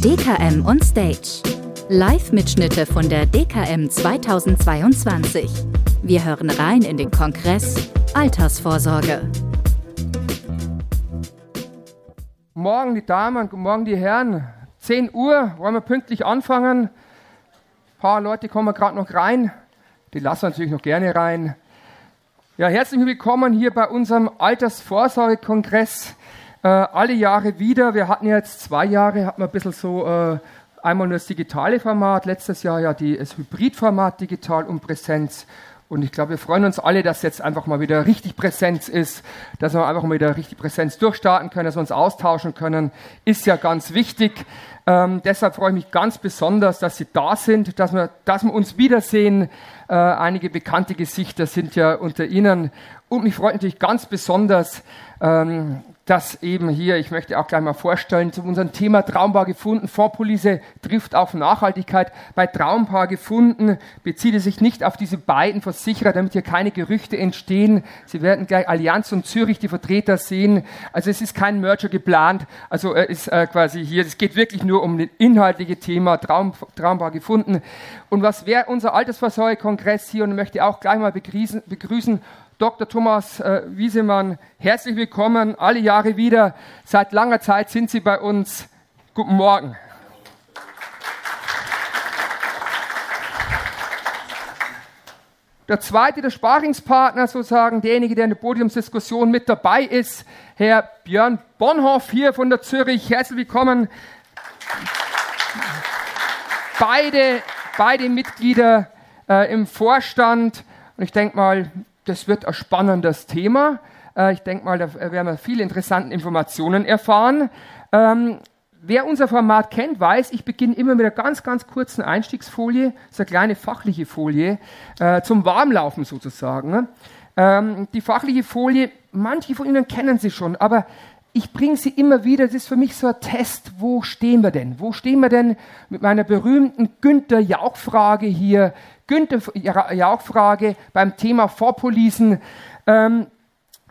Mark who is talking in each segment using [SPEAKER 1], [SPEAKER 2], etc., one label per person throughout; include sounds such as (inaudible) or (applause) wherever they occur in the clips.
[SPEAKER 1] DKM on Stage. Live-Mitschnitte von der DKM 2022. Wir hören rein in den Kongress Altersvorsorge.
[SPEAKER 2] Morgen die Damen, morgen die Herren. 10 Uhr wollen wir pünktlich anfangen. Ein paar Leute kommen gerade noch rein. Die lassen wir natürlich noch gerne rein. Ja, herzlich willkommen hier bei unserem Altersvorsorgekongress. Äh, alle Jahre wieder. Wir hatten jetzt zwei Jahre, hatten wir ein bisschen so äh, einmal nur das digitale Format, letztes Jahr ja die, das Hybridformat digital und Präsenz. Und ich glaube, wir freuen uns alle, dass jetzt einfach mal wieder richtig Präsenz ist, dass wir einfach mal wieder richtig Präsenz durchstarten können, dass wir uns austauschen können, ist ja ganz wichtig. Ähm, deshalb freue ich mich ganz besonders, dass Sie da sind, dass wir, dass wir uns wiedersehen. Äh, einige bekannte Gesichter sind ja unter Ihnen. Und mich freut natürlich ganz besonders, ähm, dass eben hier, ich möchte auch gleich mal vorstellen, zu unserem Thema Traumpaar gefunden, Fondspolice trifft auf Nachhaltigkeit. Bei Traumpaar gefunden bezieht es sich nicht auf diese beiden Versicherer, damit hier keine Gerüchte entstehen. Sie werden gleich Allianz und Zürich die Vertreter sehen. Also es ist kein Merger geplant. Also er ist äh, quasi hier, es geht wirklich nur um das inhaltliche Thema Traum, Traumpaar gefunden. Und was wäre unser Altersvorsorgekongress hier und möchte auch gleich mal begrüßen, begrüßen Dr. Thomas äh, Wiesemann, herzlich willkommen, alle Jahre wieder. Seit langer Zeit sind Sie bei uns. Guten Morgen. Der zweite, der Sparingspartner sozusagen, derjenige, der in der Podiumsdiskussion mit dabei ist, Herr Björn Bonhoff hier von der Zürich. Herzlich willkommen. Beide, beide Mitglieder äh, im Vorstand. Und ich denke mal, das wird ein spannendes Thema. Äh, ich denke mal, da werden wir viele interessante Informationen erfahren. Ähm, wer unser Format kennt, weiß, ich beginne immer mit einer ganz, ganz kurzen Einstiegsfolie, so eine kleine fachliche Folie, äh, zum Warmlaufen sozusagen. Ne? Ähm, die fachliche Folie, manche von Ihnen kennen sie schon, aber ich bringe sie immer wieder, das ist für mich so ein Test, wo stehen wir denn? Wo stehen wir denn mit meiner berühmten Günther Jauch-Frage hier? Günther Jauch-Frage beim Thema Vorpolisen. Ähm,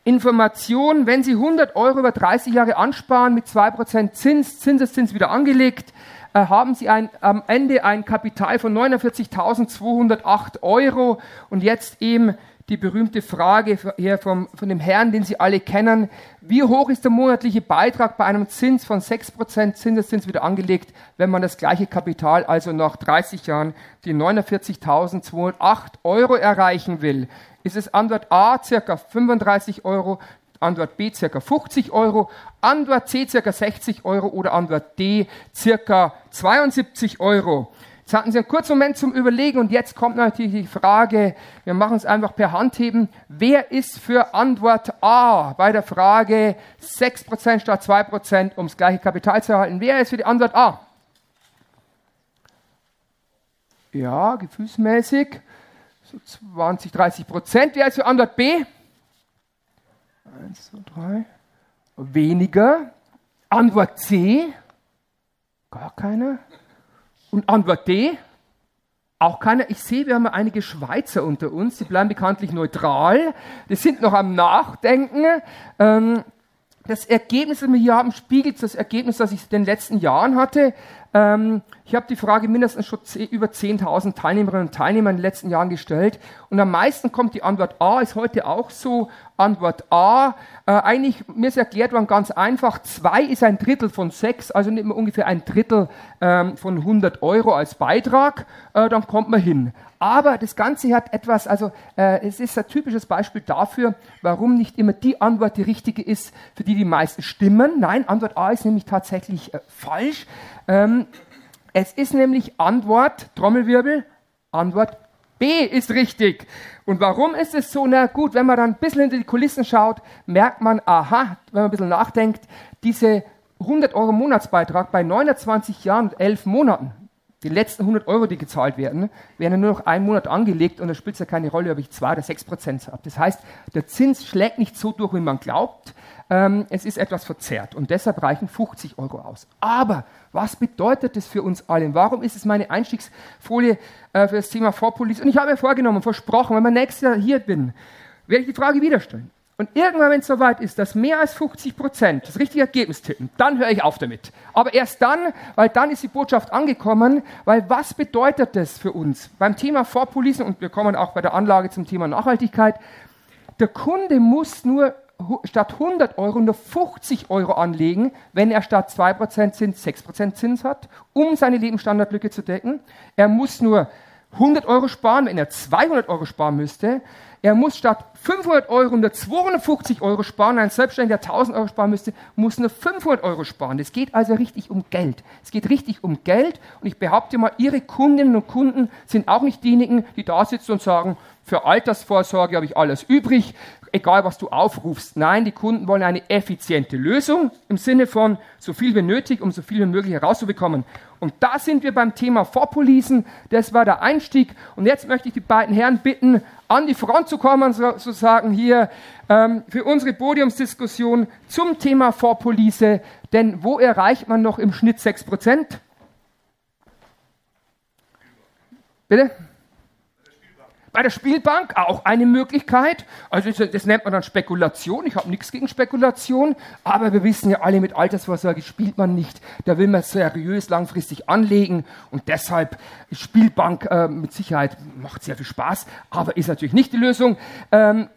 [SPEAKER 2] Information, wenn Sie 100 Euro über 30 Jahre ansparen mit 2% Zins, Zinseszins wieder angelegt, äh, haben Sie ein, am Ende ein Kapital von 49.208 Euro und jetzt eben die berühmte Frage hier vom, von dem Herrn, den Sie alle kennen. Wie hoch ist der monatliche Beitrag bei einem Zins von 6% Zinseszins wieder angelegt, wenn man das gleiche Kapital, also nach 30 Jahren, die 49.208 Euro erreichen will? Ist es Antwort A circa 35 Euro, Antwort B circa 50 Euro, Antwort C circa 60 Euro oder Antwort D circa 72 Euro? Jetzt hatten Sie einen kurzen Moment zum Überlegen und jetzt kommt natürlich die Frage, wir machen es einfach per Handheben, wer ist für Antwort A bei der Frage 6% statt 2%, um das gleiche Kapital zu erhalten? Wer ist für die Antwort A? Ja, gefühlsmäßig, so 20, 30 Prozent. Wer ist für Antwort B? 1, 2, 3. Weniger. Antwort C? Gar keine. Und Antwort D, auch keiner. Ich sehe, wir haben einige Schweizer unter uns, die bleiben bekanntlich neutral. Die sind noch am Nachdenken. Ähm, das Ergebnis, das wir hier haben, spiegelt das Ergebnis, das ich in den letzten Jahren hatte. Ähm, ich habe die Frage mindestens schon über 10.000 Teilnehmerinnen und Teilnehmer in den letzten Jahren gestellt. Und am meisten kommt die Antwort A, ist heute auch so. Antwort A. Äh, eigentlich, mir ist erklärt worden, ganz einfach. Zwei ist ein Drittel von sechs, also nimmt man ungefähr ein Drittel ähm, von 100 Euro als Beitrag, äh, dann kommt man hin. Aber das Ganze hat etwas, also äh, es ist ein typisches Beispiel dafür, warum nicht immer die Antwort die richtige ist, für die die meisten stimmen. Nein, Antwort A ist nämlich tatsächlich äh, falsch. Ähm, es ist nämlich Antwort, Trommelwirbel, Antwort B ist richtig. Und warum ist es so? Na gut, wenn man dann ein bisschen hinter die Kulissen schaut, merkt man, aha, wenn man ein bisschen nachdenkt, diese 100 Euro Monatsbeitrag bei 29 Jahren und 11 Monaten, die letzten 100 Euro, die gezahlt werden, werden nur noch einen Monat angelegt und da spielt es ja keine Rolle, ob ich 2 oder 6 Prozent habe. Das heißt, der Zins schlägt nicht so durch, wie man glaubt. Ähm, es ist etwas verzerrt und deshalb reichen 50 Euro aus. Aber was bedeutet das für uns allen? Warum ist es meine Einstiegsfolie äh, für das Thema Vorpolice? Und ich habe mir vorgenommen, versprochen, wenn ich nächstes Jahr hier bin, werde ich die Frage wieder stellen. und irgendwann, wenn es soweit ist, dass mehr als 50 Prozent das richtige Ergebnis tippen, dann höre ich auf damit. Aber erst dann, weil dann ist die Botschaft angekommen, weil was bedeutet das für uns? Beim Thema Vorpolisen, und wir kommen auch bei der Anlage zum Thema Nachhaltigkeit, der Kunde muss nur statt 100 Euro nur 50 Euro anlegen, wenn er statt 2% Zins 6% Zins hat, um seine Lebensstandardlücke zu decken. Er muss nur 100 Euro sparen, wenn er 200 Euro sparen müsste. Er muss statt 500 Euro nur 250 Euro sparen. Ein Selbstständiger, der 1000 Euro sparen müsste, muss nur 500 Euro sparen. Es geht also richtig um Geld. Es geht richtig um Geld. Und ich behaupte mal, Ihre Kundinnen und Kunden sind auch nicht diejenigen, die da sitzen und sagen, für Altersvorsorge habe ich alles übrig, egal was du aufrufst. Nein, die Kunden wollen eine effiziente Lösung im Sinne von so viel wie nötig, um so viel wie möglich herauszubekommen. Und da sind wir beim Thema Vorpolisen. Das war der Einstieg. Und jetzt möchte ich die beiden Herren bitten, an die Front zu kommen, sozusagen hier ähm, für unsere Podiumsdiskussion zum Thema Vorpolise. Denn wo erreicht man noch im Schnitt 6%? Bitte? Bei der Spielbank auch eine Möglichkeit. Also das nennt man dann Spekulation. Ich habe nichts gegen Spekulation, aber wir wissen ja alle, mit Altersvorsorge spielt man nicht. Da will man seriös langfristig anlegen und deshalb Spielbank äh, mit Sicherheit macht sehr viel Spaß, aber ist natürlich nicht die Lösung. Ähm,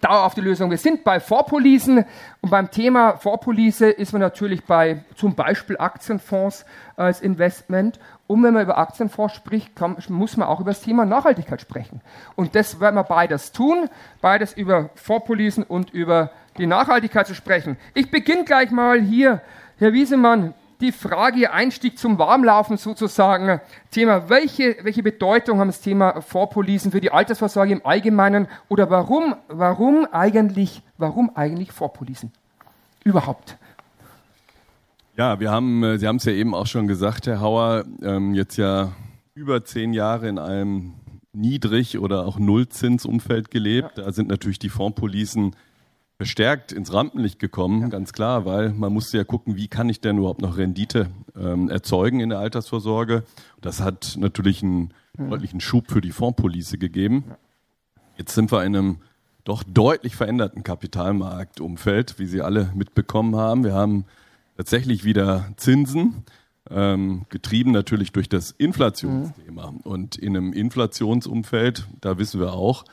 [SPEAKER 2] dauerhafte Lösung. Wir sind bei Vorpolisen und beim Thema Vorpolise ist man natürlich bei zum Beispiel Aktienfonds als Investment. Und wenn man über Aktienfonds spricht, kann, muss man auch über das Thema Nachhaltigkeit sprechen. Und das werden wir beides tun, beides über Vorpolisen und über die Nachhaltigkeit zu sprechen. Ich beginne gleich mal hier, Herr Wiesemann, die Frage, Einstieg zum Warmlaufen sozusagen. Thema, welche, welche Bedeutung haben das Thema Vorpolisen für die Altersvorsorge im Allgemeinen oder warum, warum eigentlich, warum eigentlich Vorpolisen? Überhaupt.
[SPEAKER 3] Ja, wir haben, äh, Sie haben es ja eben auch schon gesagt, Herr Hauer, ähm, jetzt ja über zehn Jahre in einem Niedrig- oder auch Nullzinsumfeld gelebt. Ja. Da sind natürlich die Fondspolicen verstärkt ins Rampenlicht gekommen, ja. ganz klar, weil man musste ja gucken, wie kann ich denn überhaupt noch Rendite ähm, erzeugen in der Altersvorsorge. Das hat natürlich einen ja. deutlichen Schub für die Fondspolice gegeben. Jetzt sind wir in einem doch deutlich veränderten Kapitalmarktumfeld, wie Sie alle mitbekommen haben. Wir haben tatsächlich wieder Zinsen, ähm, getrieben natürlich durch das Inflationsthema. Mhm. Und in einem Inflationsumfeld, da wissen wir auch,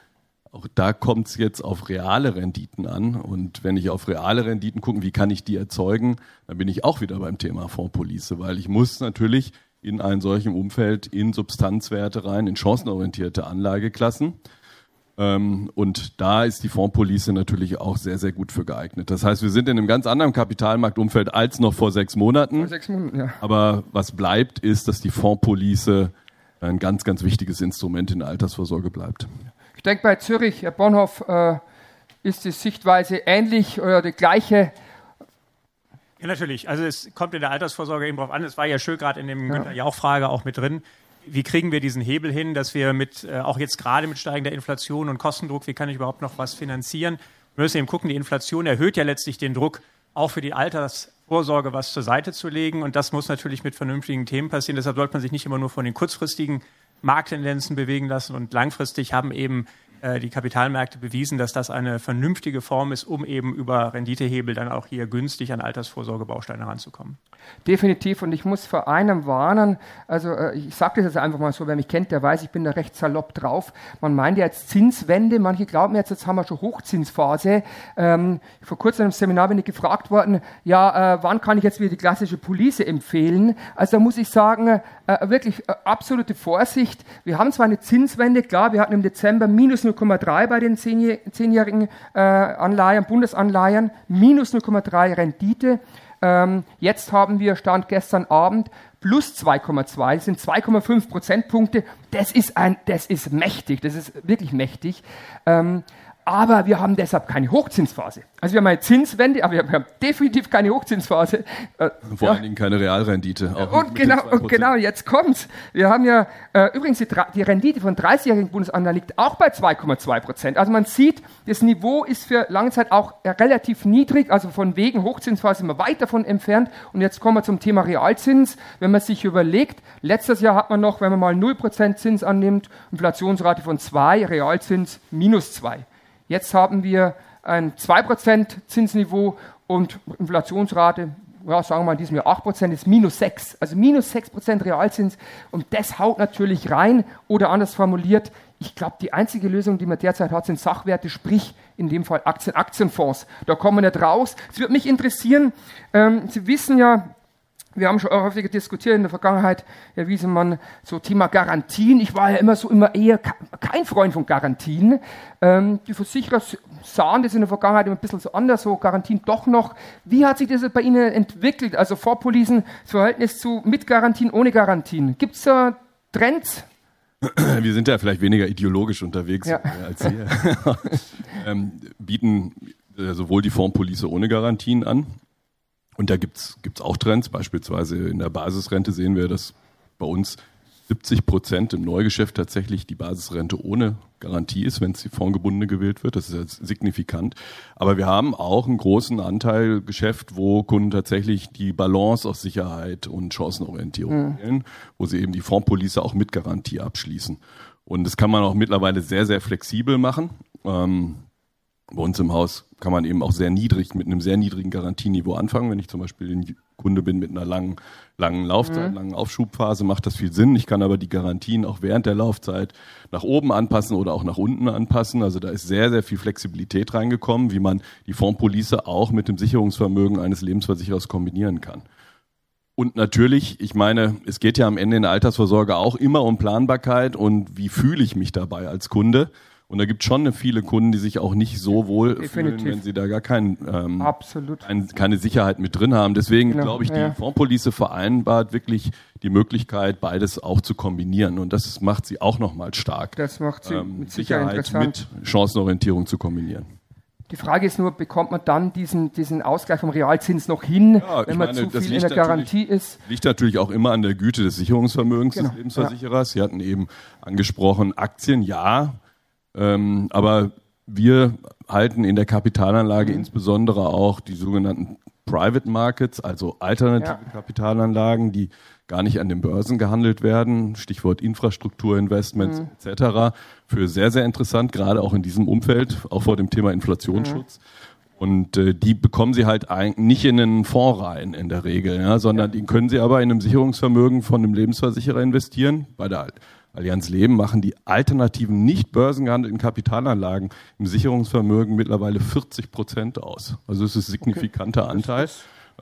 [SPEAKER 3] auch da kommt es jetzt auf reale Renditen an. Und wenn ich auf reale Renditen gucke, wie kann ich die erzeugen, dann bin ich auch wieder beim Thema Fondspolice, weil ich muss natürlich in einem solchen Umfeld in Substanzwerte rein, in chancenorientierte Anlageklassen. Ähm, und da ist die Fondspolice natürlich auch sehr, sehr gut für geeignet. Das heißt, wir sind in einem ganz anderen Kapitalmarktumfeld als noch vor sechs Monaten. Vor sechs Monaten, ja. Aber was bleibt, ist, dass die Fondspolice ein ganz, ganz wichtiges Instrument in der Altersvorsorge bleibt.
[SPEAKER 2] Ich denke, bei Zürich, Herr Bonhoff, äh, ist die Sichtweise ähnlich oder die gleiche.
[SPEAKER 4] Ja, natürlich. Also es kommt in der Altersvorsorge eben drauf an. Es war ja schön gerade in dem ja. Günther Jauch-Frage auch mit drin wie kriegen wir diesen Hebel hin, dass wir mit, äh, auch jetzt gerade mit steigender Inflation und Kostendruck, wie kann ich überhaupt noch was finanzieren? Wir müssen eben gucken, die Inflation erhöht ja letztlich den Druck, auch für die Altersvorsorge was zur Seite zu legen. Und das muss natürlich mit vernünftigen Themen passieren. Deshalb sollte man sich nicht immer nur von den kurzfristigen Markttendenzen bewegen lassen. Und langfristig haben eben äh, die Kapitalmärkte bewiesen, dass das eine vernünftige Form ist, um eben über Renditehebel dann auch hier günstig an Altersvorsorgebausteine ranzukommen.
[SPEAKER 2] Definitiv. Und ich muss vor einem warnen, also äh, ich sage das jetzt einfach mal so, wer mich kennt, der weiß, ich bin da recht salopp drauf. Man meint ja jetzt Zinswende, manche glauben jetzt, jetzt haben wir schon Hochzinsphase. Ähm, vor kurzem im Seminar bin ich gefragt worden, ja, äh, wann kann ich jetzt wieder die klassische Police empfehlen? Also da muss ich sagen, äh, wirklich äh, absolute Vorsicht. Wir haben zwar eine Zinswende, klar, wir hatten im Dezember minus 0,3 bei den zehnjährigen äh, Anleihen, Bundesanleihen, minus 0,3 Rendite. Ähm, jetzt haben wir, Stand gestern Abend, plus 2,2, das sind 2,5 Prozentpunkte. Das ist, ein, das ist mächtig, das ist wirklich mächtig. Ähm, aber wir haben deshalb keine Hochzinsphase. Also wir haben eine Zinswende, aber wir haben definitiv keine Hochzinsphase.
[SPEAKER 3] Äh, Vor ja. allen Dingen keine Realrendite.
[SPEAKER 2] und genau, und genau, jetzt kommt's. Wir haben ja äh, übrigens die, die, Rendite von 30-jährigen Bundesanleihen liegt auch bei 2,2 Prozent. Also man sieht, das Niveau ist für lange Zeit auch äh, relativ niedrig. Also von wegen Hochzinsphase sind wir weit davon entfernt. Und jetzt kommen wir zum Thema Realzins. Wenn man sich überlegt, letztes Jahr hat man noch, wenn man mal 0 Prozent Zins annimmt, Inflationsrate von 2, Realzins minus 2. Jetzt haben wir ein 2% Zinsniveau und Inflationsrate, ja, sagen wir mal in diesem Jahr 8% ist minus 6. Also minus 6% Realzins und das haut natürlich rein oder anders formuliert, ich glaube, die einzige Lösung, die man derzeit hat, sind Sachwerte, sprich in dem Fall Aktien, Aktienfonds. Da kommen wir nicht raus. Es würde mich interessieren, ähm, Sie wissen ja, wir haben schon häufiger diskutiert in der Vergangenheit, Herr Wiesemann, so Thema Garantien. Ich war ja immer so immer eher kein Freund von Garantien. Ähm, die Versicherer sahen das in der Vergangenheit immer ein bisschen so anders, so Garantien doch noch. Wie hat sich das bei Ihnen entwickelt? Also Vorpolisen, das Verhältnis zu mit Garantien, ohne Garantien. Gibt es da Trends? (clears throat)
[SPEAKER 3] Wir sind ja vielleicht weniger ideologisch unterwegs ja. (laughs) als Sie. (laughs) ähm, bieten äh, sowohl die Fondspolice ohne Garantien an, und da gibt's gibt's auch Trends. Beispielsweise in der Basisrente sehen wir, dass bei uns 70 Prozent im Neugeschäft tatsächlich die Basisrente ohne Garantie ist, wenn es die fondgebundene gewählt wird. Das ist jetzt signifikant. Aber wir haben auch einen großen Anteil Geschäft, wo Kunden tatsächlich die Balance aus Sicherheit und Chancenorientierung mhm. wählen, wo sie eben die Fondspolice auch mit Garantie abschließen. Und das kann man auch mittlerweile sehr, sehr flexibel machen. Ähm, bei uns im Haus kann man eben auch sehr niedrig, mit einem sehr niedrigen Garantieniveau anfangen. Wenn ich zum Beispiel ein Kunde bin mit einer langen, langen Laufzeit, mhm. langen Aufschubphase, macht das viel Sinn. Ich kann aber die Garantien auch während der Laufzeit nach oben anpassen oder auch nach unten anpassen. Also da ist sehr, sehr viel Flexibilität reingekommen, wie man die Fondspolice auch mit dem Sicherungsvermögen eines Lebensversicherers kombinieren kann. Und natürlich, ich meine, es geht ja am Ende in der Altersvorsorge auch immer um Planbarkeit und wie fühle ich mich dabei als Kunde. Und da gibt es schon viele Kunden, die sich auch nicht so wohl Definitiv. fühlen, wenn sie da gar kein, ähm,
[SPEAKER 2] Absolut.
[SPEAKER 3] Ein, keine Sicherheit mit drin haben. Deswegen genau. glaube ich, die ja. Fondspolice vereinbart wirklich die Möglichkeit, beides auch zu kombinieren. Und das macht sie auch nochmal stark.
[SPEAKER 2] Das macht sie
[SPEAKER 3] ähm, mit Sicherheit mit Chancenorientierung zu kombinieren.
[SPEAKER 2] Die Frage ist nur, bekommt man dann diesen, diesen Ausgleich vom Realzins noch hin, ja, wenn man meine, zu viel in der Garantie ist?
[SPEAKER 3] Liegt natürlich auch immer an der Güte des Sicherungsvermögens genau, des Lebensversicherers. Ja. Sie hatten eben angesprochen, Aktien, ja, ähm, aber wir halten in der Kapitalanlage mhm. insbesondere auch die sogenannten Private Markets, also alternative ja. Kapitalanlagen, die gar nicht an den Börsen gehandelt werden, Stichwort Infrastrukturinvestments mhm. etc., für sehr, sehr interessant, gerade auch in diesem Umfeld, auch vor dem Thema Inflationsschutz. Mhm. Und äh, die bekommen sie halt eigentlich nicht in einen Fonds rein in der Regel, ja, sondern ja. die können sie aber in einem Sicherungsvermögen von einem Lebensversicherer investieren. Bei der Allianz Leben machen die alternativen nicht börsengehandelten Kapitalanlagen im Sicherungsvermögen mittlerweile 40 Prozent aus. Also es ist ein signifikanter okay. Anteil.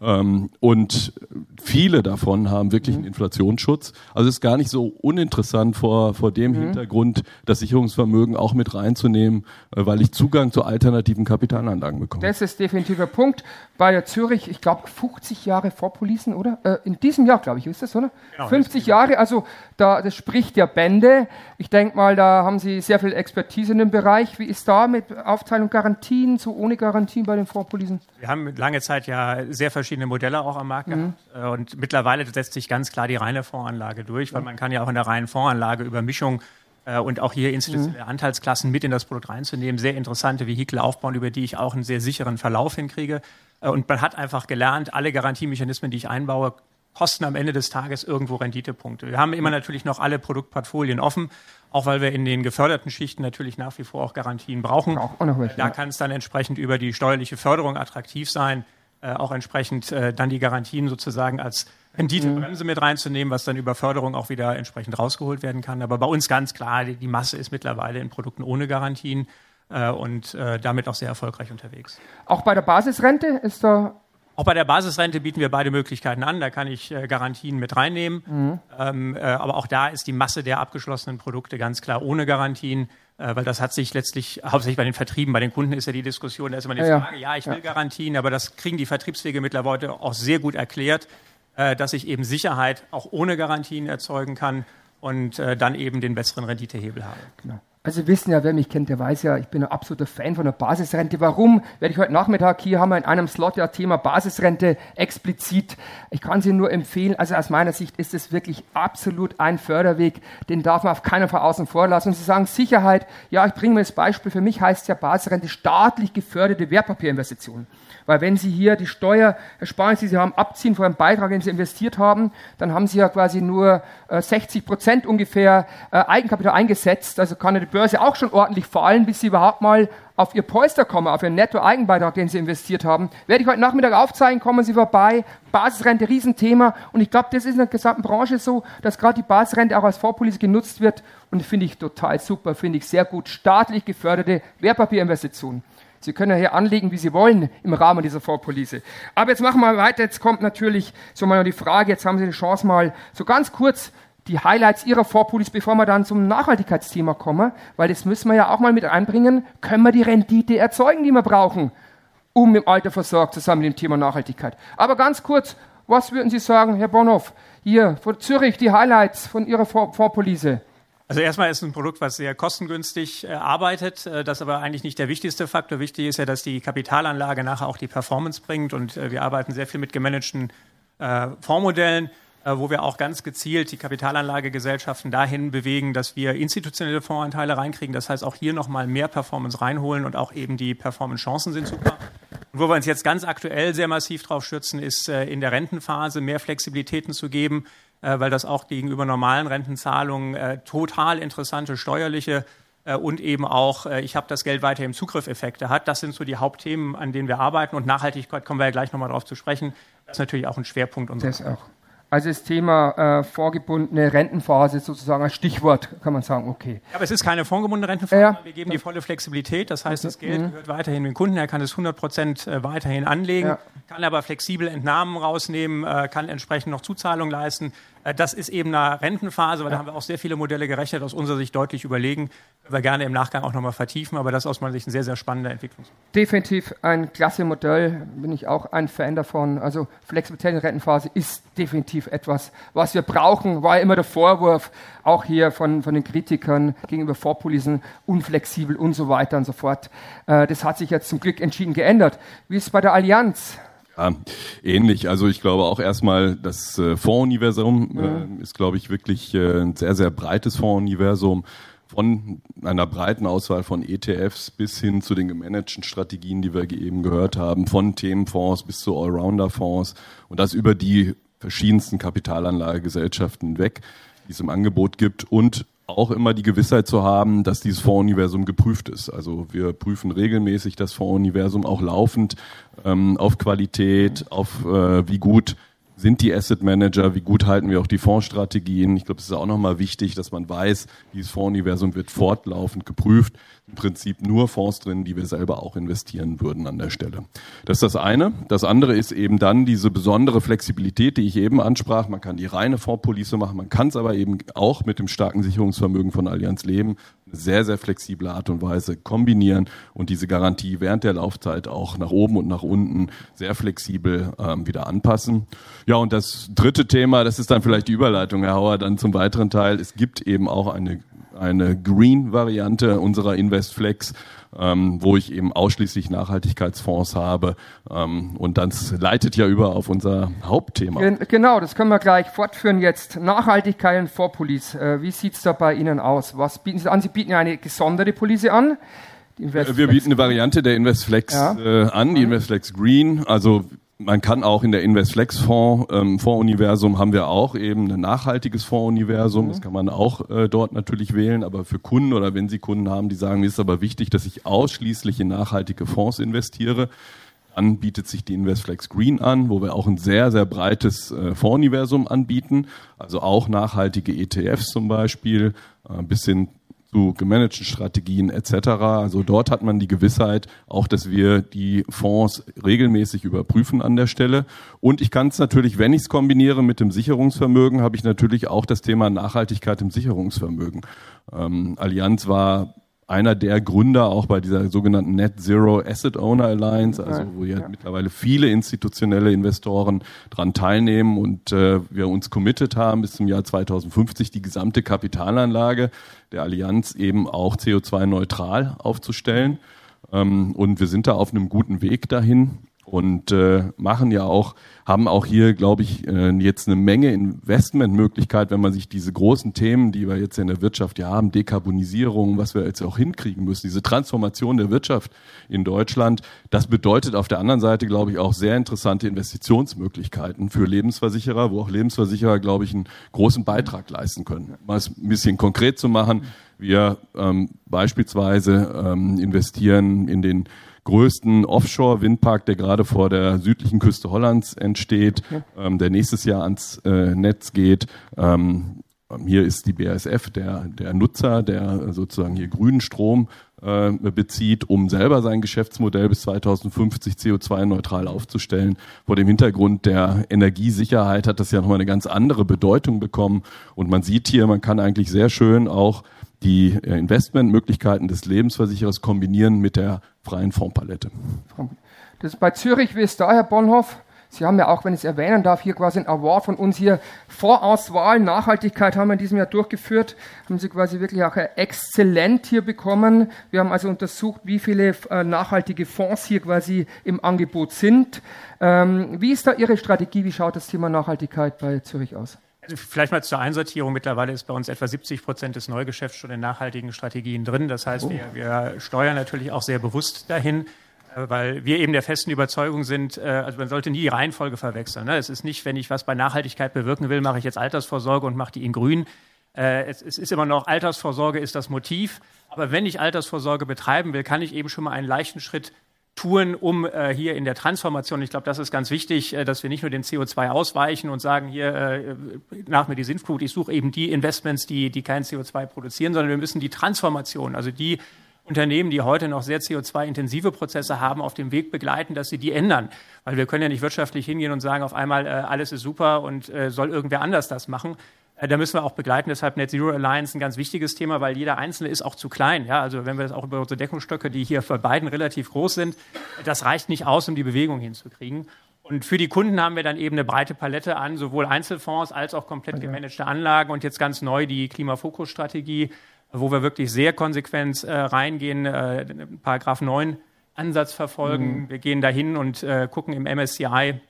[SPEAKER 3] Ähm, und viele davon haben wirklich mhm. einen Inflationsschutz. Also es ist gar nicht so uninteressant vor, vor dem mhm. Hintergrund, das Sicherungsvermögen auch mit reinzunehmen, äh, weil ich Zugang zu alternativen Kapitalanlagen bekomme.
[SPEAKER 2] Das ist definitiv ein Punkt. Bei der Zürich, ich glaube 50 Jahre vor Policen, oder? Äh, in diesem Jahr, glaube ich, ist das, oder? Genau, 50 Jahre, also da, das spricht ja Bände. Ich denke mal, da haben Sie sehr viel Expertise in dem Bereich. Wie ist da mit Aufteilung Garantien, so ohne Garantien bei den Vorpolisen?
[SPEAKER 4] Wir haben lange Zeit ja sehr verschiedene Modelle auch am Markt mhm. gehabt. Äh, und mittlerweile setzt sich ganz klar die reine Fondsanlage durch, weil man kann ja auch in der reinen Fondsanlage über Mischung äh, und auch hier institutionelle mhm. Anteilsklassen mit in das Produkt reinzunehmen, sehr interessante Vehikel aufbauen, über die ich auch einen sehr sicheren Verlauf hinkriege. Äh, und man hat einfach gelernt, alle Garantiemechanismen, die ich einbaue, kosten am Ende des Tages irgendwo Renditepunkte. Wir haben immer natürlich noch alle Produktportfolien offen, auch weil wir in den geförderten Schichten natürlich nach wie vor auch Garantien brauchen. Auch welche, da kann es dann entsprechend über die steuerliche Förderung attraktiv sein, äh, auch entsprechend äh, dann die Garantien sozusagen als Renditebremse mhm. mit reinzunehmen, was dann über Förderung auch wieder entsprechend rausgeholt werden kann. Aber bei uns ganz klar, die, die Masse ist mittlerweile in Produkten ohne Garantien äh, und äh, damit auch sehr erfolgreich unterwegs.
[SPEAKER 2] Auch bei der Basisrente ist da
[SPEAKER 4] auch bei der Basisrente bieten wir beide Möglichkeiten an. Da kann ich äh, Garantien mit reinnehmen. Mhm. Ähm, äh, aber auch da ist die Masse der abgeschlossenen Produkte ganz klar ohne Garantien, äh, weil das hat sich letztlich, hauptsächlich bei den Vertrieben, bei den Kunden ist ja die Diskussion, da ist immer die ja, Frage, ja, ich will ja. Garantien, aber das kriegen die Vertriebswege mittlerweile auch sehr gut erklärt, äh, dass ich eben Sicherheit auch ohne Garantien erzeugen kann und äh, dann eben den besseren Renditehebel habe.
[SPEAKER 2] Genau. Also Sie wissen ja, wer mich kennt, der weiß ja, ich bin ein absoluter Fan von der Basisrente. Warum? Werde ich heute Nachmittag hier haben wir in einem Slot ja Thema Basisrente explizit. Ich kann Sie nur empfehlen, also aus meiner Sicht ist es wirklich absolut ein Förderweg, den darf man auf keinen Fall außen vor lassen. Und Sie sagen Sicherheit, ja, ich bringe mir das Beispiel, für mich heißt ja Basisrente staatlich geförderte Wertpapierinvestitionen. Weil wenn Sie hier die Steuersparnis, die Sie haben, abziehen vor einem Beitrag, den Sie investiert haben, dann haben Sie ja quasi nur äh, 60 Prozent ungefähr äh, Eigenkapital eingesetzt. Also kann Börse auch schon ordentlich fallen, bis sie überhaupt mal auf ihr Polster kommen, auf ihren Netto-Eigenbeitrag, den sie investiert haben. Werde ich heute Nachmittag aufzeigen, kommen Sie vorbei. Basisrente, Riesenthema. Und ich glaube, das ist in der gesamten Branche so, dass gerade die Basisrente auch als Vorpolice genutzt wird. Und finde ich total super, finde ich sehr gut. Staatlich geförderte Wertpapierinvestitionen. Sie können ja hier anlegen, wie Sie wollen im Rahmen dieser Vorpolice. Aber jetzt machen wir weiter. Jetzt kommt natürlich so mal die Frage, jetzt haben Sie die Chance mal so ganz kurz die Highlights Ihrer Vorpolice, bevor wir dann zum Nachhaltigkeitsthema kommen, weil das müssen wir ja auch mal mit einbringen. Können wir die Rendite erzeugen, die wir brauchen, um im Alter versorgt zu sein mit dem Thema Nachhaltigkeit? Aber ganz kurz, was würden Sie sagen, Herr Bonhoff, hier von Zürich, die Highlights von Ihrer Vorpolice?
[SPEAKER 4] Also erstmal ist es ein Produkt, was sehr kostengünstig äh, arbeitet. Äh, das aber eigentlich nicht der wichtigste Faktor. Wichtig ist ja, dass die Kapitalanlage nachher auch die Performance bringt. Und äh, wir arbeiten sehr viel mit gemanagten äh, Fondsmodellen, wo wir auch ganz gezielt die Kapitalanlagegesellschaften dahin bewegen, dass wir institutionelle Fondsanteile reinkriegen. Das heißt, auch hier nochmal mehr Performance reinholen und auch eben die Performance-Chancen sind super. Und wo wir uns jetzt ganz aktuell sehr massiv drauf stürzen, ist äh, in der Rentenphase mehr Flexibilitäten zu geben äh, weil das auch gegenüber normalen Rentenzahlungen äh, total interessante steuerliche äh, und eben auch, äh, ich habe das Geld weiter im Zugriff-Effekte hat. Das sind so die Hauptthemen, an denen wir arbeiten. Und Nachhaltigkeit kommen wir ja gleich nochmal drauf zu sprechen. Das ist natürlich auch ein Schwerpunkt unserer.
[SPEAKER 2] Das auch. Also das Thema äh, vorgebundene Rentenphase sozusagen als Stichwort kann man sagen, okay.
[SPEAKER 4] Aber es ist keine vorgebundene Rentenphase. Ja. Wir geben die volle Flexibilität. Das heißt, das Geld mhm. gehört weiterhin dem Kunden. Er kann es 100 Prozent äh, weiterhin anlegen, ja. kann aber flexibel Entnahmen rausnehmen, äh, kann entsprechend noch Zuzahlung leisten. Äh, das ist eben eine Rentenphase, weil da haben wir auch sehr viele Modelle gerechnet, aus unserer Sicht deutlich überlegen. Wir gerne im Nachgang auch nochmal vertiefen, aber das ist aus meiner Sicht ein sehr, sehr spannender Entwicklung.
[SPEAKER 2] Definitiv ein klasse Modell, bin ich auch ein Fan davon. Also Flexibilität in der Rentenphase ist definitiv etwas, was wir brauchen. War immer der Vorwurf, auch hier von, von den Kritikern gegenüber Vorpolisen, unflexibel und so weiter und so fort. Äh, das hat sich jetzt zum Glück entschieden geändert. Wie ist es bei der Allianz?
[SPEAKER 3] Ja, ähnlich. Also ich glaube auch erstmal, das äh, Fondsuniversum äh, ist, glaube ich, wirklich äh, ein sehr, sehr breites Fondsuniversum. Von einer breiten Auswahl von ETFs bis hin zu den gemanagten Strategien, die wir eben gehört haben, von Themenfonds bis zu Allrounder-Fonds. Und das über die verschiedensten Kapitalanlagegesellschaften weg, die es im Angebot gibt. Und auch immer die Gewissheit zu haben, dass dieses Fondsuniversum geprüft ist. Also wir prüfen regelmäßig das Fondsuniversum auch laufend ähm, auf Qualität, auf äh, wie gut sind die Asset Manager, wie gut halten wir auch die Fondsstrategien. Ich glaube, es ist auch nochmal wichtig, dass man weiß, dieses Fondsuniversum wird fortlaufend geprüft. Prinzip nur Fonds drin, die wir selber auch investieren würden an der Stelle. Das ist das eine. Das andere ist eben dann diese besondere Flexibilität, die ich eben ansprach. Man kann die reine Fondspolice machen, man kann es aber eben auch mit dem starken Sicherungsvermögen von Allianz Leben sehr, sehr flexible Art und Weise kombinieren und diese Garantie während der Laufzeit auch nach oben und nach unten sehr flexibel ähm, wieder anpassen. Ja, und das dritte Thema, das ist dann vielleicht die Überleitung, Herr Hauer, dann zum weiteren Teil. Es gibt eben auch eine, eine Green-Variante unserer Investflex ähm, wo ich eben ausschließlich Nachhaltigkeitsfonds habe. Ähm, und das leitet ja über auf unser Hauptthema.
[SPEAKER 2] Genau, das können wir gleich fortführen jetzt. Nachhaltigkeit und Vorpolice. Äh, wie sieht's da bei Ihnen aus? Was bieten Sie an? Sie bieten eine gesonderte Police an.
[SPEAKER 3] Wir bieten eine Variante der Investflex ja. äh, an, die Investflex Green. Also man kann auch in der Investflex Fonds, ähm, Fondsuniversum haben wir auch eben ein nachhaltiges Fondsuniversum. Mhm. Das kann man auch äh, dort natürlich wählen. Aber für Kunden oder wenn Sie Kunden haben, die sagen, mir ist aber wichtig, dass ich ausschließlich in nachhaltige Fonds investiere, dann bietet sich die Investflex Green an, wo wir auch ein sehr, sehr breites äh, Fondsuniversum anbieten. Also auch nachhaltige ETFs zum Beispiel, äh, bis hin zu gemanagten Strategien etc. Also dort hat man die Gewissheit, auch dass wir die Fonds regelmäßig überprüfen an der Stelle. Und ich kann es natürlich, wenn ich es kombiniere mit dem Sicherungsvermögen, habe ich natürlich auch das Thema Nachhaltigkeit im Sicherungsvermögen. Ähm, Allianz war einer der Gründer auch bei dieser sogenannten Net Zero Asset Owner Alliance, also wo ja, ja. mittlerweile viele institutionelle Investoren dran teilnehmen und äh, wir uns committed haben, bis zum Jahr 2050 die gesamte Kapitalanlage der Allianz eben auch CO2-neutral aufzustellen. Ähm, und wir sind da auf einem guten Weg dahin. Und äh, machen ja auch, haben auch hier, glaube ich, äh, jetzt eine Menge Investmentmöglichkeit, wenn man sich diese großen Themen, die wir jetzt in der Wirtschaft ja haben, Dekarbonisierung, was wir jetzt auch hinkriegen müssen, diese Transformation der Wirtschaft in Deutschland, das bedeutet auf der anderen Seite, glaube ich, auch sehr interessante Investitionsmöglichkeiten für Lebensversicherer, wo auch Lebensversicherer, glaube ich, einen großen Beitrag leisten können. Mal es ein bisschen konkret zu machen, wir ähm, beispielsweise ähm, investieren in den größten Offshore-Windpark, der gerade vor der südlichen Küste Hollands entsteht, ähm, der nächstes Jahr ans äh, Netz geht. Ähm, hier ist die BASF der, der Nutzer, der sozusagen hier grünen Strom äh, bezieht, um selber sein Geschäftsmodell bis 2050 CO2-neutral aufzustellen. Vor dem Hintergrund der Energiesicherheit hat das ja nochmal eine ganz andere Bedeutung bekommen. Und man sieht hier, man kann eigentlich sehr schön auch die äh, Investmentmöglichkeiten des Lebensversicherers kombinieren mit der freien Fondspalette.
[SPEAKER 2] Das ist bei Zürich, wie es da, Herr Bonhoff? Sie haben ja auch, wenn ich es erwähnen darf, hier quasi ein Award von uns hier. Vorauswahl, Nachhaltigkeit haben wir in diesem Jahr durchgeführt. Haben Sie quasi wirklich auch exzellent hier bekommen. Wir haben also untersucht, wie viele äh, nachhaltige Fonds hier quasi im Angebot sind. Ähm, wie ist da Ihre Strategie? Wie schaut das Thema Nachhaltigkeit bei Zürich aus?
[SPEAKER 4] Also vielleicht mal zur Einsortierung. Mittlerweile ist bei uns etwa 70 Prozent des Neugeschäfts schon in nachhaltigen Strategien drin. Das heißt, oh. wir, wir steuern natürlich auch sehr bewusst dahin äh, weil wir eben der festen Überzeugung sind, äh, also man sollte nie die Reihenfolge verwechseln. Ne? Es ist nicht, wenn ich was bei Nachhaltigkeit bewirken will, mache ich jetzt Altersvorsorge und mache die in grün. Äh, es ist immer noch, Altersvorsorge ist das Motiv. Aber wenn ich Altersvorsorge betreiben will, kann ich eben schon mal einen leichten Schritt tun, um äh, hier in der Transformation, ich glaube, das ist ganz wichtig, äh, dass wir nicht nur den CO2 ausweichen und sagen, hier äh, nach mir die Sintflut, ich suche eben die Investments, die, die kein CO2 produzieren, sondern wir müssen die Transformation, also die Unternehmen, die heute noch sehr CO2-intensive Prozesse haben, auf dem Weg begleiten, dass sie die ändern. Weil wir können ja nicht wirtschaftlich hingehen und sagen, auf einmal äh, alles ist super und äh, soll irgendwer anders das machen. Äh, da müssen wir auch begleiten. Deshalb Net Zero Alliance ein ganz wichtiges Thema, weil jeder Einzelne ist auch zu klein. Ja, also wenn wir das auch über unsere Deckungsstöcke, die hier für beiden relativ groß sind, das reicht nicht aus, um die Bewegung hinzukriegen. Und für die Kunden haben wir dann eben eine breite Palette an, sowohl Einzelfonds als auch komplett gemanagte Anlagen und jetzt ganz neu die Klimafokus-Strategie, wo wir wirklich sehr konsequent äh, reingehen, äh, Paragraph 9 Ansatz verfolgen. Mhm. Wir gehen dahin und äh, gucken im MSCI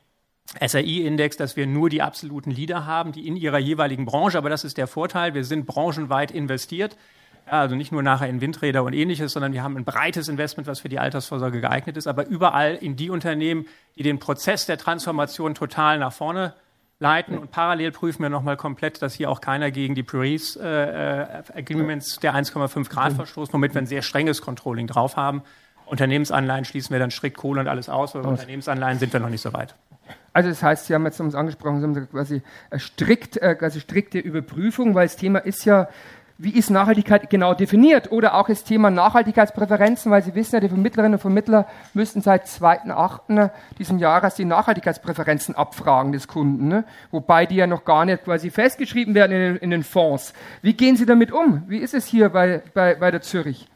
[SPEAKER 4] SRI-Index, dass wir nur die absoluten Leader haben, die in ihrer jeweiligen Branche, aber das ist der Vorteil, wir sind branchenweit investiert. Ja, also nicht nur nachher in Windräder und ähnliches, sondern wir haben ein breites Investment, was für die Altersvorsorge geeignet ist, aber überall in die Unternehmen, die den Prozess der Transformation total nach vorne leiten und parallel prüfen wir nochmal komplett, dass hier auch keiner gegen die Paris äh, äh Agreements der 1,5 Grad verstoßt, womit wir ein sehr strenges Controlling drauf haben. Unternehmensanleihen schließen wir dann strikt Kohle und alles aus, aber Unternehmensanleihen sind wir noch nicht so weit.
[SPEAKER 2] Also das heißt, Sie haben jetzt uns angesprochen, Sie haben quasi strikt, äh, quasi strikte Überprüfung, weil das Thema ist ja, wie ist Nachhaltigkeit genau definiert? Oder auch das Thema Nachhaltigkeitspräferenzen, weil Sie wissen ja, die Vermittlerinnen und Vermittler müssten seit 2.8. diesen Jahres die Nachhaltigkeitspräferenzen abfragen des Kunden, ne? wobei die ja noch gar nicht quasi festgeschrieben werden in den, in den Fonds. Wie gehen Sie damit um? Wie ist es hier bei, bei, bei der Zürich?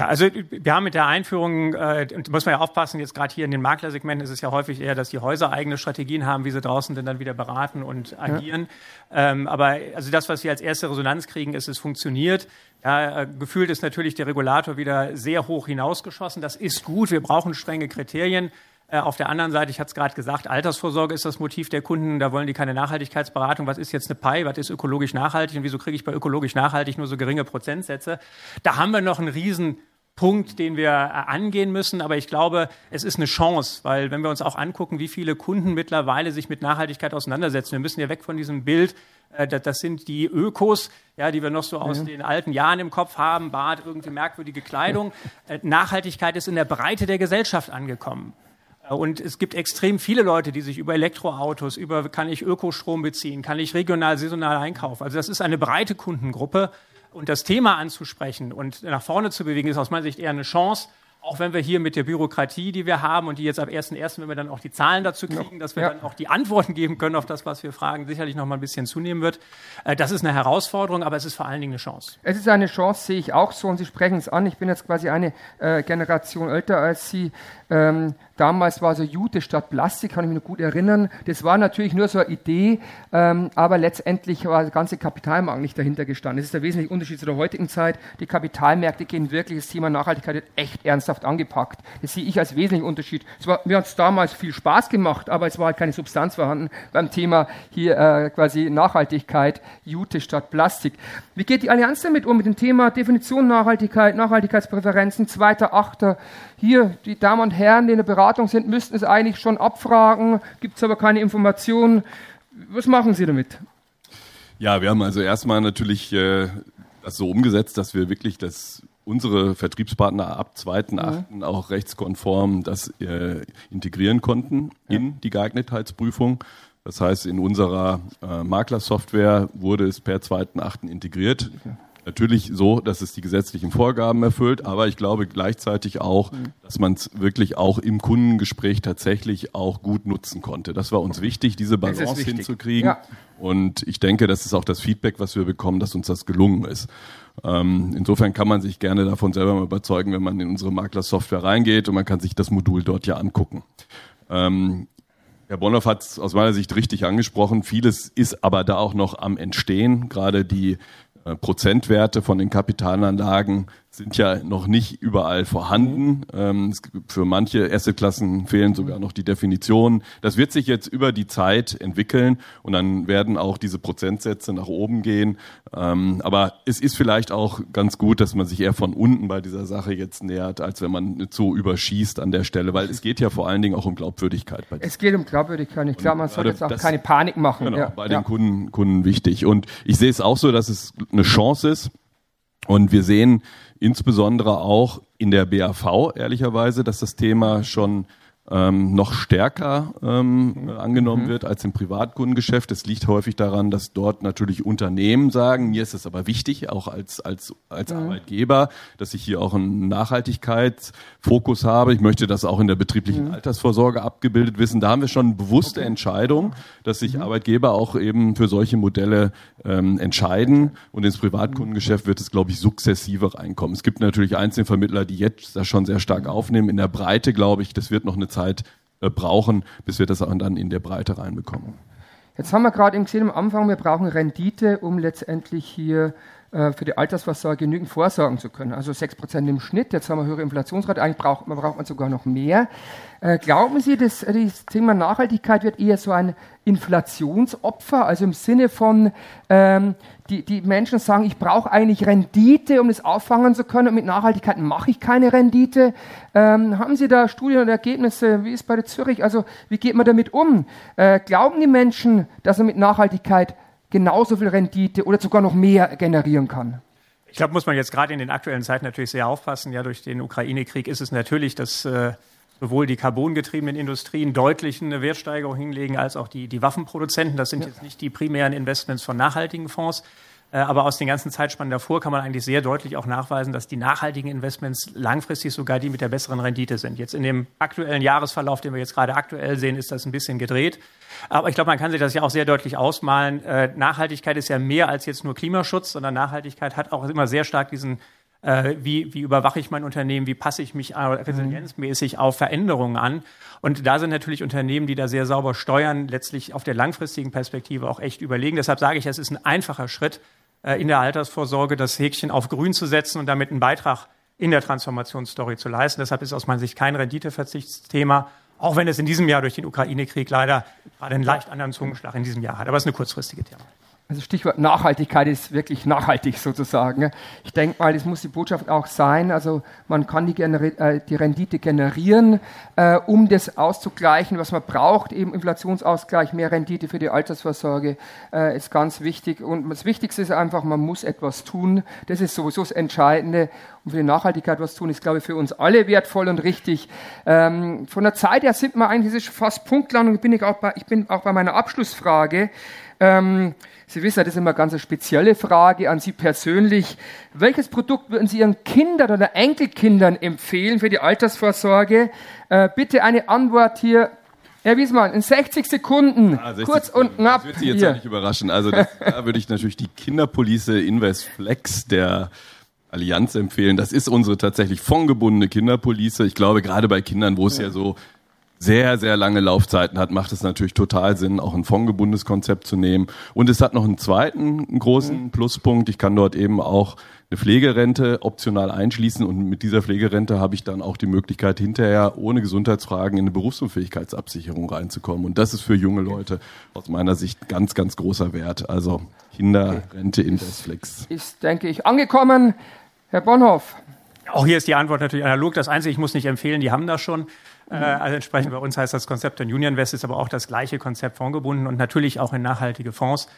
[SPEAKER 4] Ja, also wir haben mit der Einführung, äh, muss man ja aufpassen, jetzt gerade hier in den Maklersegmenten ist es ja häufig eher, dass die Häuser eigene Strategien haben, wie sie draußen denn dann wieder beraten und agieren. Ja. Ähm, aber also das, was wir als erste Resonanz kriegen, ist, es funktioniert. Ja, äh, gefühlt ist natürlich der Regulator wieder sehr hoch hinausgeschossen. Das ist gut, wir brauchen strenge Kriterien. Äh, auf der anderen Seite, ich hatte es gerade gesagt, Altersvorsorge ist das Motiv der Kunden. Da wollen die keine Nachhaltigkeitsberatung. Was ist jetzt eine PI? Was ist ökologisch nachhaltig? Und wieso kriege ich bei ökologisch nachhaltig nur so geringe Prozentsätze? Da haben wir noch einen riesen Punkt, den wir äh, angehen müssen. Aber ich glaube, es ist eine Chance, weil wenn wir uns auch angucken, wie viele Kunden mittlerweile sich mit Nachhaltigkeit auseinandersetzen, wir müssen ja weg von diesem Bild, äh, das sind die Ökos, ja, die wir noch so aus mhm. den alten Jahren im Kopf haben, Bart, irgendwie merkwürdige Kleidung. Äh, Nachhaltigkeit ist in der Breite der Gesellschaft angekommen. Und es gibt extrem viele Leute, die sich über Elektroautos, über kann ich Ökostrom beziehen, kann ich regional, saisonal einkaufen. Also das ist eine breite Kundengruppe. Und das Thema anzusprechen und nach vorne zu bewegen, ist aus meiner Sicht eher eine Chance, auch wenn wir hier mit der Bürokratie, die wir haben und die jetzt ab 1.1., wenn wir dann auch die Zahlen dazu kriegen, dass wir ja. dann auch die Antworten geben können auf das, was wir fragen, sicherlich noch mal ein bisschen zunehmen wird. Äh, das ist eine Herausforderung, aber es ist vor allen Dingen eine Chance.
[SPEAKER 2] Es ist eine Chance, sehe ich auch so und Sie sprechen es an. Ich bin jetzt quasi eine äh, Generation älter als Sie. Ähm, damals war so Jute statt Plastik, kann ich mich noch gut erinnern. Das war natürlich nur so eine Idee, ähm, aber letztendlich war der ganze Kapitalmarkt nicht dahinter gestanden. Das ist der wesentliche Unterschied zu der heutigen Zeit. Die Kapitalmärkte gehen wirklich das Thema Nachhaltigkeit echt ernst ernsthaft angepackt. Das sehe ich als wesentlichen Unterschied. Es war, mir hat es damals viel Spaß gemacht, aber es war halt keine Substanz vorhanden beim Thema hier äh, quasi Nachhaltigkeit, Jute statt Plastik. Wie geht die Allianz damit um, mit dem Thema Definition Nachhaltigkeit, Nachhaltigkeitspräferenzen, zweiter, achter? Hier, die Damen und Herren, die in der Beratung sind, müssten es eigentlich schon abfragen, gibt es aber keine Informationen. Was machen Sie damit?
[SPEAKER 3] Ja, wir haben also erstmal natürlich äh, das so umgesetzt, dass wir wirklich das unsere Vertriebspartner ab 2.8. Mhm. auch rechtskonform das äh, integrieren konnten ja. in die Geeignetheitsprüfung. Das heißt, in unserer äh, Maklersoftware wurde es per 2.8. integriert. Okay. Natürlich so, dass es die gesetzlichen Vorgaben erfüllt, aber ich glaube gleichzeitig auch, mhm. dass man es wirklich auch im Kundengespräch tatsächlich auch gut nutzen konnte. Das war uns wichtig, diese Balance wichtig. hinzukriegen. Ja. Und ich denke, das ist auch das Feedback, was wir bekommen, dass uns das gelungen ist. Ähm, insofern kann man sich gerne davon selber mal überzeugen, wenn man in unsere Maklersoftware reingeht und man kann sich das Modul dort ja angucken. Ähm, Herr Bonhoff hat es aus meiner Sicht richtig angesprochen. Vieles ist aber da auch noch am Entstehen. Gerade die äh, Prozentwerte von den Kapitalanlagen sind ja noch nicht überall vorhanden. Ähm, für manche Assetklassen fehlen sogar noch die Definitionen. Das wird sich jetzt über die Zeit entwickeln und dann werden auch diese Prozentsätze nach oben gehen. Ähm, aber es ist vielleicht auch ganz gut, dass man sich eher von unten bei dieser Sache jetzt nähert, als wenn man so überschießt an der Stelle, weil es geht ja vor allen Dingen auch um Glaubwürdigkeit.
[SPEAKER 2] es geht um Glaubwürdigkeit. Ich glaube, man soll jetzt auch keine Panik machen.
[SPEAKER 3] Genau, ja. bei den Kunden, Kunden wichtig. Und ich sehe es auch so, dass es eine Chance ist. Und wir sehen, insbesondere auch in der BAV ehrlicherweise, dass das Thema schon ähm, noch stärker ähm, mhm. angenommen mhm. wird als im Privatkundengeschäft. Es liegt häufig daran, dass dort natürlich Unternehmen sagen, mir ist es aber wichtig, auch als, als, als mhm. Arbeitgeber, dass ich hier auch einen Nachhaltigkeitsfokus habe. Ich möchte das auch in der betrieblichen mhm. Altersvorsorge abgebildet wissen. Da haben wir schon eine bewusste okay. Entscheidung, dass sich mhm. Arbeitgeber auch eben für solche Modelle ähm, entscheiden. Und ins Privatkundengeschäft wird es, glaube ich, sukzessive reinkommen. Es gibt natürlich Einzelvermittler, die jetzt das schon sehr stark aufnehmen. In der Breite, glaube ich, das wird noch eine Zeit Zeit äh, brauchen, bis wir das dann in der Breite reinbekommen.
[SPEAKER 2] Jetzt haben wir gerade eben gesehen am Anfang, wir brauchen Rendite, um letztendlich hier äh, für die Altersvorsorge genügend vorsorgen zu können. Also 6% im Schnitt, jetzt haben wir höhere Inflationsrate, eigentlich braucht man, braucht man sogar noch mehr. Äh, glauben Sie, dass äh, das Thema Nachhaltigkeit wird eher so ein Inflationsopfer, also im Sinne von, ähm, die, die Menschen sagen, ich brauche eigentlich Rendite, um das auffangen zu können und mit Nachhaltigkeit mache ich keine Rendite. Ähm, haben Sie da Studien oder Ergebnisse, wie ist bei der Zürich, also wie geht man damit um? Äh, glauben die Menschen, dass man mit Nachhaltigkeit genauso viel Rendite oder sogar noch mehr generieren kann.
[SPEAKER 4] Ich glaube, muss man jetzt gerade in den aktuellen Zeiten natürlich sehr aufpassen. Ja, durch den Ukraine-Krieg ist es natürlich, dass äh, sowohl die carbongetriebenen Industrien deutlich eine Wertsteigerung hinlegen, als auch die, die Waffenproduzenten. Das sind ja. jetzt nicht die primären Investments von nachhaltigen Fonds. Äh, aber aus den ganzen Zeitspannen davor kann man eigentlich sehr deutlich auch nachweisen, dass die nachhaltigen Investments langfristig sogar die mit der besseren Rendite sind. Jetzt in dem aktuellen Jahresverlauf, den wir jetzt gerade aktuell sehen, ist das ein bisschen gedreht. Aber ich glaube, man kann sich das ja auch sehr deutlich ausmalen. Äh, Nachhaltigkeit ist ja mehr als jetzt nur Klimaschutz, sondern Nachhaltigkeit hat auch immer sehr stark diesen äh, wie, wie überwache ich mein Unternehmen, wie passe ich mich resilienzmäßig auf Veränderungen an. Und da sind natürlich Unternehmen, die da sehr sauber steuern, letztlich auf der langfristigen Perspektive auch echt überlegen. Deshalb sage ich, es ist ein einfacher Schritt, in der Altersvorsorge das Häkchen auf grün zu setzen und damit einen Beitrag in der Transformationsstory zu leisten. Deshalb ist aus meiner Sicht kein Renditeverzichtsthema, auch wenn es in diesem Jahr durch den Ukraine-Krieg leider gerade einen leicht anderen Zungenschlag in diesem Jahr hat. Aber es ist eine kurzfristige Thema.
[SPEAKER 2] Also Stichwort Nachhaltigkeit ist wirklich nachhaltig sozusagen. Ich denke mal, das muss die Botschaft auch sein. Also man kann die, äh, die Rendite generieren, äh, um das auszugleichen, was man braucht. Eben Inflationsausgleich, mehr Rendite für die Altersvorsorge äh, ist ganz wichtig. Und das Wichtigste ist einfach, man muss etwas tun. Das ist sowieso das Entscheidende. Und für die Nachhaltigkeit was tun, ist, glaube ich, für uns alle wertvoll und richtig. Ähm, von der Zeit her sind wir eigentlich, fast punktlang und bin ich, auch bei, ich bin auch bei meiner Abschlussfrage. Ähm, Sie wissen, das ist immer eine ganz spezielle Frage an Sie persönlich. Welches Produkt würden Sie Ihren Kindern oder Enkelkindern empfehlen für die Altersvorsorge? Äh, bitte eine Antwort hier. Herr Wiesmann, in 60 Sekunden, ah, 60 kurz Sekunden. und knapp.
[SPEAKER 3] Das wird Sie jetzt hier. nicht überraschen. Also das, (laughs) da würde ich natürlich die Kinderpolice Investflex der Allianz empfehlen. Das ist unsere tatsächlich fondgebundene Kinderpolice. Ich glaube, gerade bei Kindern, wo es ja, ja so sehr, sehr lange Laufzeiten hat, macht es natürlich total Sinn, auch ein fondgebundenes Konzept zu nehmen. Und es hat noch einen zweiten großen mhm. Pluspunkt. Ich kann dort eben auch eine Pflegerente optional einschließen und mit dieser Pflegerente habe ich dann auch die Möglichkeit, hinterher ohne Gesundheitsfragen in eine Berufsunfähigkeitsabsicherung reinzukommen. Und das ist für junge Leute aus meiner Sicht ganz, ganz großer Wert. Also Kinderrente in Desflex.
[SPEAKER 2] Ist, denke ich, angekommen. Herr Bonhoff.
[SPEAKER 4] Auch hier ist die Antwort natürlich analog. Das Einzige, ich muss nicht empfehlen, die haben das schon. Äh, also entsprechend bei uns heißt das Konzept in Union West ist aber auch das gleiche Konzept fondgebunden und natürlich auch in nachhaltige Fonds.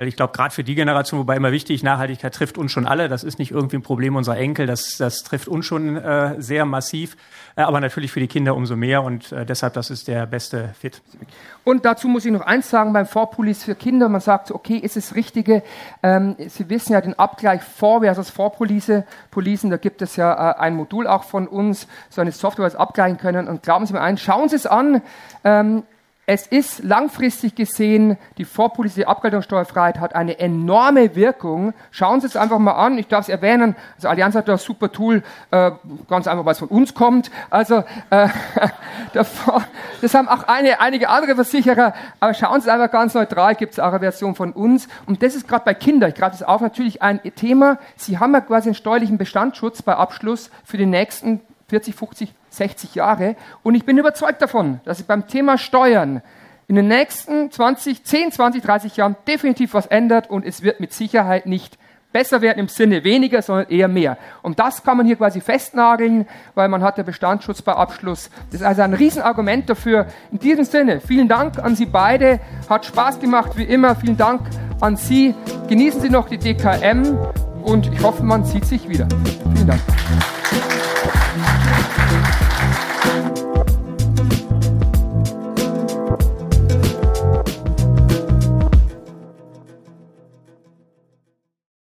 [SPEAKER 4] Weil ich glaube, gerade für die Generation, wobei immer wichtig, Nachhaltigkeit trifft uns schon alle. Das ist nicht irgendwie ein Problem unserer Enkel, das, das trifft uns schon äh, sehr massiv. Äh, aber natürlich für die Kinder umso mehr und äh, deshalb, das ist der beste Fit.
[SPEAKER 2] Und dazu muss ich noch eins sagen, beim Vorpolice für Kinder, man sagt, okay, ist es Richtige, ähm, Sie wissen ja den Abgleich Vor versus Vorpolice, da gibt es ja äh, ein Modul auch von uns, so eine Software, was abgleichen können und glauben Sie mir ein, schauen Sie es an, ähm, es ist langfristig gesehen, die vorpolitische Abgeltungssteuerfreiheit hat eine enorme Wirkung. Schauen Sie es einfach mal an. Ich darf es erwähnen. Also Allianz hat da ein super Tool, äh, ganz einfach, weil es von uns kommt. Also äh, (laughs) das haben auch eine, einige andere Versicherer. Aber schauen Sie es einfach ganz neutral. Gibt es auch eine Version von uns. Und das ist gerade bei Kindern. Ich greife das auf natürlich ein Thema. Sie haben ja quasi einen steuerlichen Bestandsschutz bei Abschluss für die nächsten 40, 50, 60 Jahre. Und ich bin überzeugt davon, dass sich beim Thema Steuern in den nächsten 20, 10, 20, 30 Jahren definitiv was ändert und es wird mit Sicherheit nicht besser werden im Sinne weniger, sondern eher mehr. Und das kann man hier quasi festnageln, weil man hat ja Bestandsschutz bei Abschluss. Das ist also ein Riesenargument dafür. In diesem Sinne, vielen Dank an Sie beide. Hat Spaß gemacht, wie immer. Vielen Dank an Sie. Genießen Sie noch die DKM und ich hoffe, man sieht sich wieder. Vielen Dank.